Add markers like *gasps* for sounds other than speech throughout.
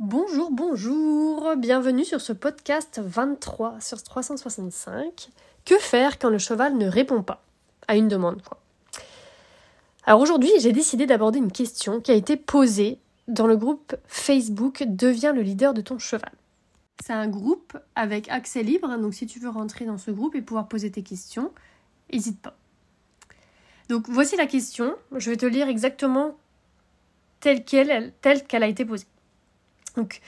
Bonjour, bonjour, bienvenue sur ce podcast 23 sur 365. Que faire quand le cheval ne répond pas? À une demande. Alors aujourd'hui, j'ai décidé d'aborder une question qui a été posée dans le groupe Facebook Deviens le leader de ton cheval. C'est un groupe avec accès libre, donc si tu veux rentrer dans ce groupe et pouvoir poser tes questions, n'hésite pas. Donc voici la question, je vais te lire exactement telle telle qu'elle a été posée. Donc,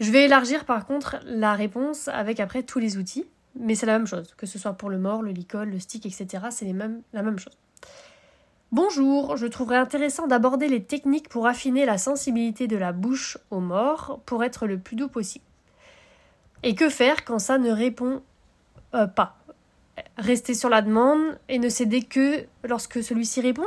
je vais élargir par contre la réponse avec après tous les outils, mais c'est la même chose, que ce soit pour le mort, le licol, le stick, etc. C'est la même chose. Bonjour, je trouverais intéressant d'aborder les techniques pour affiner la sensibilité de la bouche au mort pour être le plus doux possible. Et que faire quand ça ne répond euh, pas? Rester sur la demande et ne céder que lorsque celui-ci répond?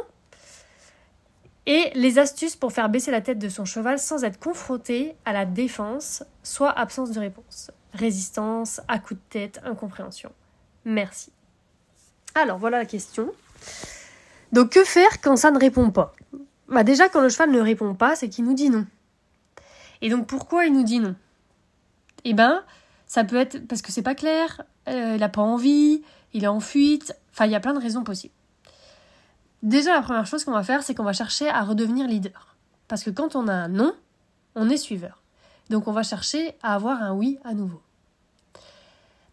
Et les astuces pour faire baisser la tête de son cheval sans être confronté à la défense, soit absence de réponse, résistance, à coup de tête, incompréhension. Merci. Alors voilà la question. Donc que faire quand ça ne répond pas? Bah déjà quand le cheval ne répond pas, c'est qu'il nous dit non. Et donc pourquoi il nous dit non? Eh ben, ça peut être parce que c'est pas clair, euh, il n'a pas envie, il est en fuite, enfin il y a plein de raisons possibles. Déjà, la première chose qu'on va faire, c'est qu'on va chercher à redevenir leader. Parce que quand on a un non, on est suiveur. Donc on va chercher à avoir un oui à nouveau.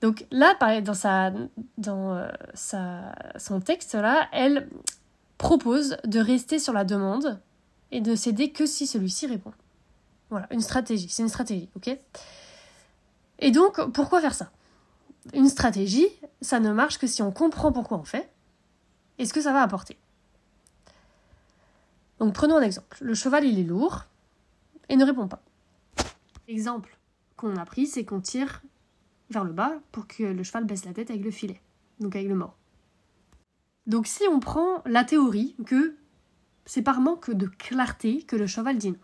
Donc là, dans, dans euh, sa, son texte, là, elle propose de rester sur la demande et de céder que si celui-ci répond. Voilà, une stratégie. C'est une stratégie, ok? Et donc, pourquoi faire ça? Une stratégie, ça ne marche que si on comprend pourquoi on fait et ce que ça va apporter. Donc prenons un exemple. Le cheval, il est lourd et ne répond pas. L'exemple qu'on a pris, c'est qu'on tire vers le bas pour que le cheval baisse la tête avec le filet, donc avec le mort. Donc si on prend la théorie que c'est par manque de clarté que le cheval dit non.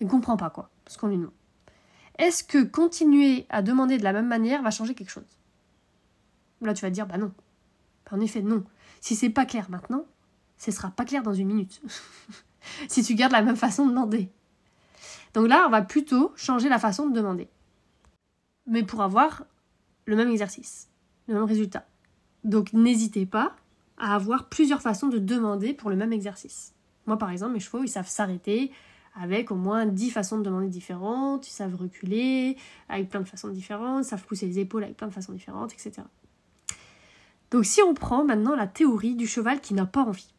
Il ne comprend pas quoi, ce qu'on lui demande. Est-ce que continuer à demander de la même manière va changer quelque chose? Là tu vas te dire bah non. En effet non. Si c'est pas clair maintenant, ce sera pas clair dans une minute. *laughs* si tu gardes la même façon de demander. Donc là, on va plutôt changer la façon de demander. Mais pour avoir le même exercice, le même résultat. Donc n'hésitez pas à avoir plusieurs façons de demander pour le même exercice. Moi, par exemple, mes chevaux, ils savent s'arrêter avec au moins 10 façons de demander différentes, ils savent reculer avec plein de façons différentes, ils savent pousser les épaules avec plein de façons différentes, etc. Donc si on prend maintenant la théorie du cheval qui n'a pas envie,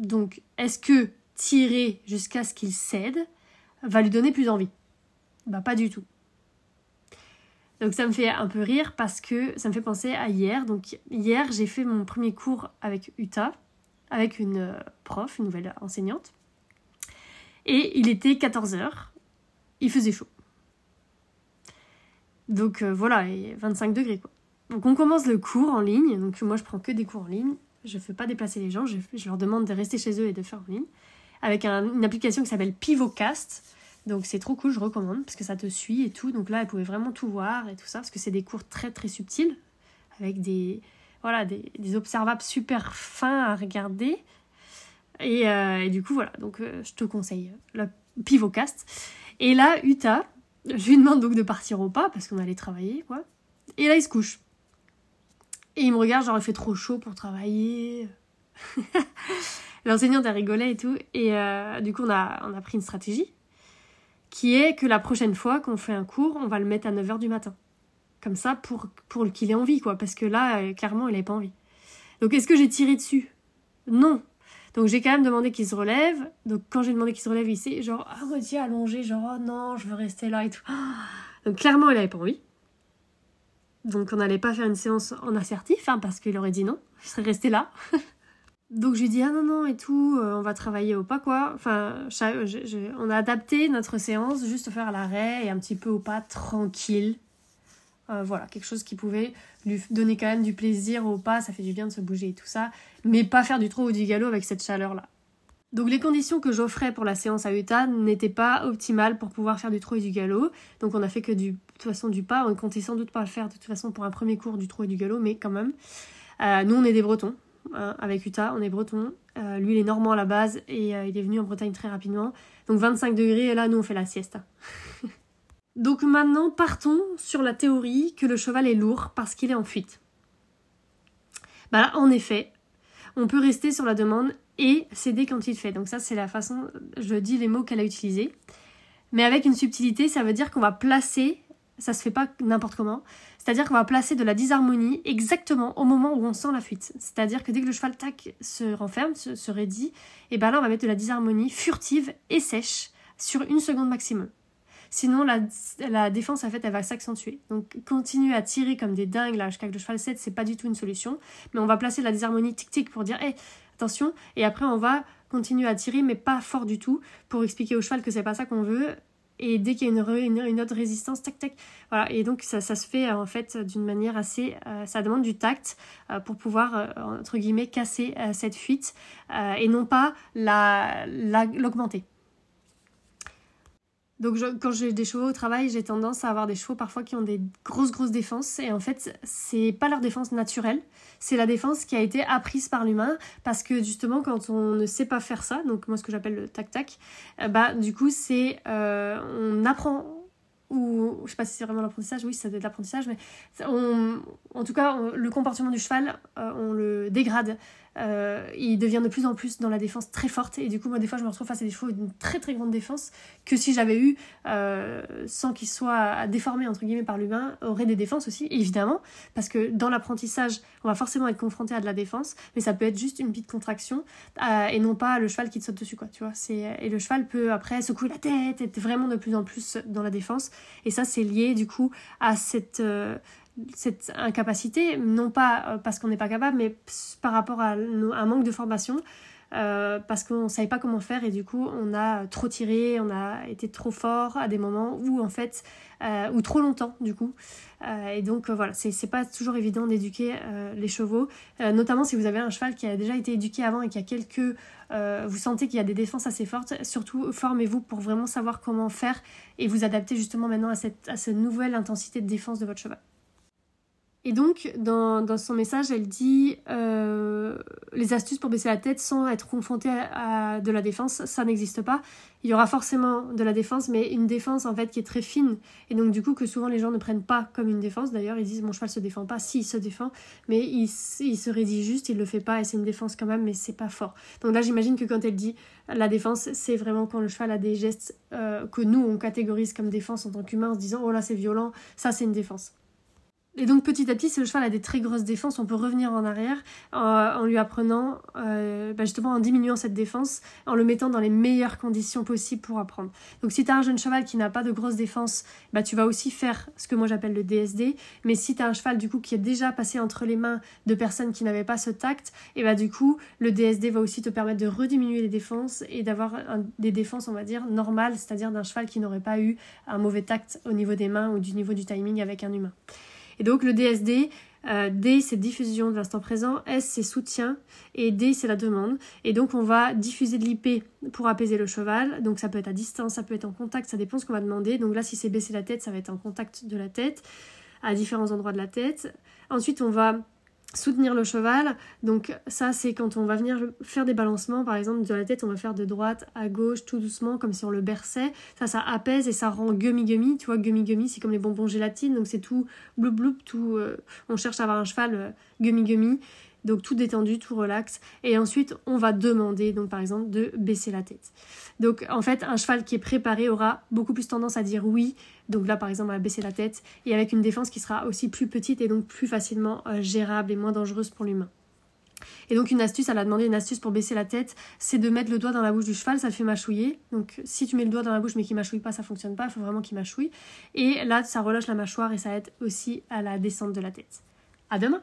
donc, est-ce que tirer jusqu'à ce qu'il cède va lui donner plus envie? Bah pas du tout. Donc ça me fait un peu rire parce que ça me fait penser à hier. Donc hier, j'ai fait mon premier cours avec Uta, avec une euh, prof, une nouvelle enseignante. Et il était 14h. Il faisait chaud. Donc euh, voilà, et 25 degrés quoi. Donc on commence le cours en ligne. Donc moi je prends que des cours en ligne je ne fais pas déplacer les gens, je, leur demande de rester chez eux et de faire en ligne, avec une application qui s'appelle Pivocast. Donc c'est trop cool, je recommande, parce que ça te suit et tout. Donc là, elle pouvait vraiment tout voir et tout ça, parce que c'est des cours très très subtils, avec des, voilà, des, observables super fins à regarder. Et, euh, du coup, voilà, donc euh, je te conseille le Pivocast. Et là, Uta, je lui demande donc de partir au pas, parce qu'on allait travailler, quoi. Et là, il se couche. Et il me regarde, genre il fait trop chaud pour travailler. *laughs* L'enseignante a rigolé et tout. Et euh, du coup, on a, on a pris une stratégie qui est que la prochaine fois qu'on fait un cours, on va le mettre à 9h du matin. Comme ça, pour, pour qu'il ait envie, quoi. Parce que là, euh, clairement, il n'avait pas envie. Donc, est-ce que j'ai tiré dessus? Non. Donc, j'ai quand même demandé qu'il se relève. Donc, quand j'ai demandé qu'il se relève, il s'est genre, ah, moitié allongé, genre, oh non, je veux rester là et tout. *gasps* Donc, clairement, il n'avait pas envie. Donc on n'allait pas faire une séance en assertif, hein, parce qu'il aurait dit non, je serais restée là. *laughs* Donc je lui dis ah non non et tout, euh, on va travailler au pas quoi. Enfin, on a adapté notre séance juste faire l'arrêt et un petit peu au pas tranquille. Euh, voilà, quelque chose qui pouvait lui donner quand même du plaisir au pas, ça fait du bien de se bouger et tout ça, mais pas faire du trop ou du galop avec cette chaleur là. Donc les conditions que j'offrais pour la séance à Utah n'étaient pas optimales pour pouvoir faire du trot et du galop. Donc on a fait que du, de toute façon du pas. On comptait sans doute pas le faire de toute façon pour un premier cours du trot et du galop, mais quand même. Euh, nous on est des Bretons. hein, avec Utah, on est breton. Euh, lui, il est normand à la base et il est venu en Bretagne très rapidement. Donc 25 degrés, et là, nous, on fait la sieste. *laughs* Donc maintenant, partons sur la théorie que le cheval est lourd parce qu'il est en fuite. Bah là, en effet, on peut rester sur la demande et céder quand il fait. Donc ça, c'est la façon, je dis les mots qu'elle a utilisés. Mais avec une subtilité, ça veut dire qu'on va placer, ça se fait pas n'importe comment, c'est-à-dire qu'on va placer de la disharmonie exactement au moment où on sent la fuite. C'est-à-dire que dès que le cheval tac se renferme, se, raidit, et ben là on va mettre de la disharmonie furtive et sèche sur une seconde maximum. Sinon, la, défense, en fait, elle va s'accentuer. Donc, continuer à tirer comme des dingues là jusqu'à que le cheval cède, c'est pas du tout une solution. Mais on va placer la disharmonie tic-tic pour dire, hé, attention. Et après, on va continuer à tirer, mais pas fort du tout, pour expliquer au cheval que c'est pas ça qu'on veut. Et dès qu'il y a une, une, autre résistance, tac, tac. Voilà. Et donc, ça, se fait, en fait, d'une manière assez. Euh, ça demande du tact euh, pour pouvoir, euh, entre guillemets, casser cette fuite et non pas l'augmenter. La, donc quand j'ai des chevaux au travail, j'ai tendance à avoir des chevaux parfois qui ont des grosses grosses défenses. Et en fait c'est pas leur défense naturelle, c'est la défense qui a été apprise par l'humain. Parce que justement quand on ne sait pas faire ça, donc moi ce que j'appelle le tac tac, euh, bah du coup c'est euh, on apprend ou je sais pas si c'est vraiment l'apprentissage, oui, ça doit être l'apprentissage, mais en tout cas, le comportement du cheval, euh, on le dégrade. Euh, il devient de plus en plus dans la défense très forte, et du coup, moi, des fois, je me retrouve face à des chevaux d'une très très grande défense que si j'avais eu, euh, sans qu'ils soient déformés entre guillemets par l'humain, aurait des défenses aussi, évidemment, parce que dans l'apprentissage, on va forcément être confronté à de la défense, mais ça peut être juste une petite contraction et non pas le cheval qui te saute dessus, quoi, tu vois. Et le cheval peut après secouer la tête, être vraiment de plus en plus dans la défense. Et ça, c'est lié du coup à cette, euh, cette incapacité, non pas euh, parce qu'on n'est pas capable, mais par rapport à, un manque de formation. Euh, parce qu'on ne savait pas comment faire et du coup on a trop tiré, on a été trop fort à des moments où en fait, ou trop longtemps du coup. et donc voilà, c'est pas toujours évident d'éduquer les chevaux, notamment si vous avez un cheval qui a déjà été éduqué avant et qui a quelques euh, vous sentez qu'il y a des défenses assez fortes, surtout formez-vous pour vraiment savoir comment faire et vous adapter justement maintenant à cette, à cette nouvelle intensité de défense de votre cheval. Et donc, dans, dans, son message, elle dit euh, les astuces pour baisser la tête sans être confronté à, de la défense, ça n'existe pas. Il y aura forcément de la défense, mais une défense en fait qui est très fine. Et donc, du coup, que souvent les gens ne prennent pas comme une défense. D'ailleurs, ils disent mon cheval se défend pas. Si, il se défend, mais il, se rédit juste, il le fait pas et c'est une défense quand même, mais c'est pas fort. Donc là, j'imagine que quand elle dit la défense, c'est vraiment quand le cheval a des gestes euh, que nous on catégorise comme défense en tant qu'humain en se disant oh là c'est violent, ça c'est une défense. Et donc petit à petit, le cheval a des très grosses défenses, on peut revenir en arrière euh, en lui apprenant, euh, bah, justement en diminuant cette défense, en le mettant dans les meilleures conditions possibles pour apprendre. Donc si tu as un jeune cheval qui n'a pas de grosses défenses, bah, tu vas aussi faire ce que moi j'appelle le DSD. Mais si tu as un cheval du coup qui est déjà passé entre les mains de personnes qui n'avaient pas ce tact, et bah du coup le DSD va aussi te permettre de rediminuer les défenses et d'avoir des défenses on va dire normales, c'est-à-dire d'un cheval qui n'aurait pas eu un mauvais tact au niveau des mains ou du niveau du timing avec un humain. Et donc le DSD, euh, D c'est diffusion de l'instant présent, S c'est soutien et D c'est la demande. Et donc on va diffuser de l'IP pour apaiser le cheval. Donc ça peut être à distance, ça peut être en contact, ça dépend ce qu'on va demander. Donc là si c'est baisser la tête, ça va être en contact de la tête à différents endroits de la tête. Ensuite on va soutenir le cheval. Donc ça c'est quand on va venir faire des balancements, par exemple de la tête on va faire de droite à gauche tout doucement comme si on le berçait. Ça ça apaise et ça rend gummy gummy. Tu vois gummy gummy c'est comme les bonbons gélatine donc c'est tout bloup bloup tout. Euh, on cherche à avoir un cheval euh, gummy gummy. Donc tout détendu, tout relax. Et ensuite, on va demander, donc par exemple, de baisser la tête. Donc en fait, un cheval qui est préparé aura beaucoup plus tendance à dire oui. Donc là, par exemple, à baisser la tête. Et avec une défense qui sera aussi plus petite et donc plus facilement euh, gérable et moins dangereuse pour l'humain. Et donc une astuce, elle a demandé une astuce pour baisser la tête, c'est de mettre le doigt dans la bouche du cheval, ça le fait mâchouiller. Donc si tu mets le doigt dans la bouche mais qu'il mâchouille pas, ça fonctionne pas, il faut vraiment qu'il mâchouille. Et là, ça relâche la mâchoire et ça aide aussi à la descente de la tête. À demain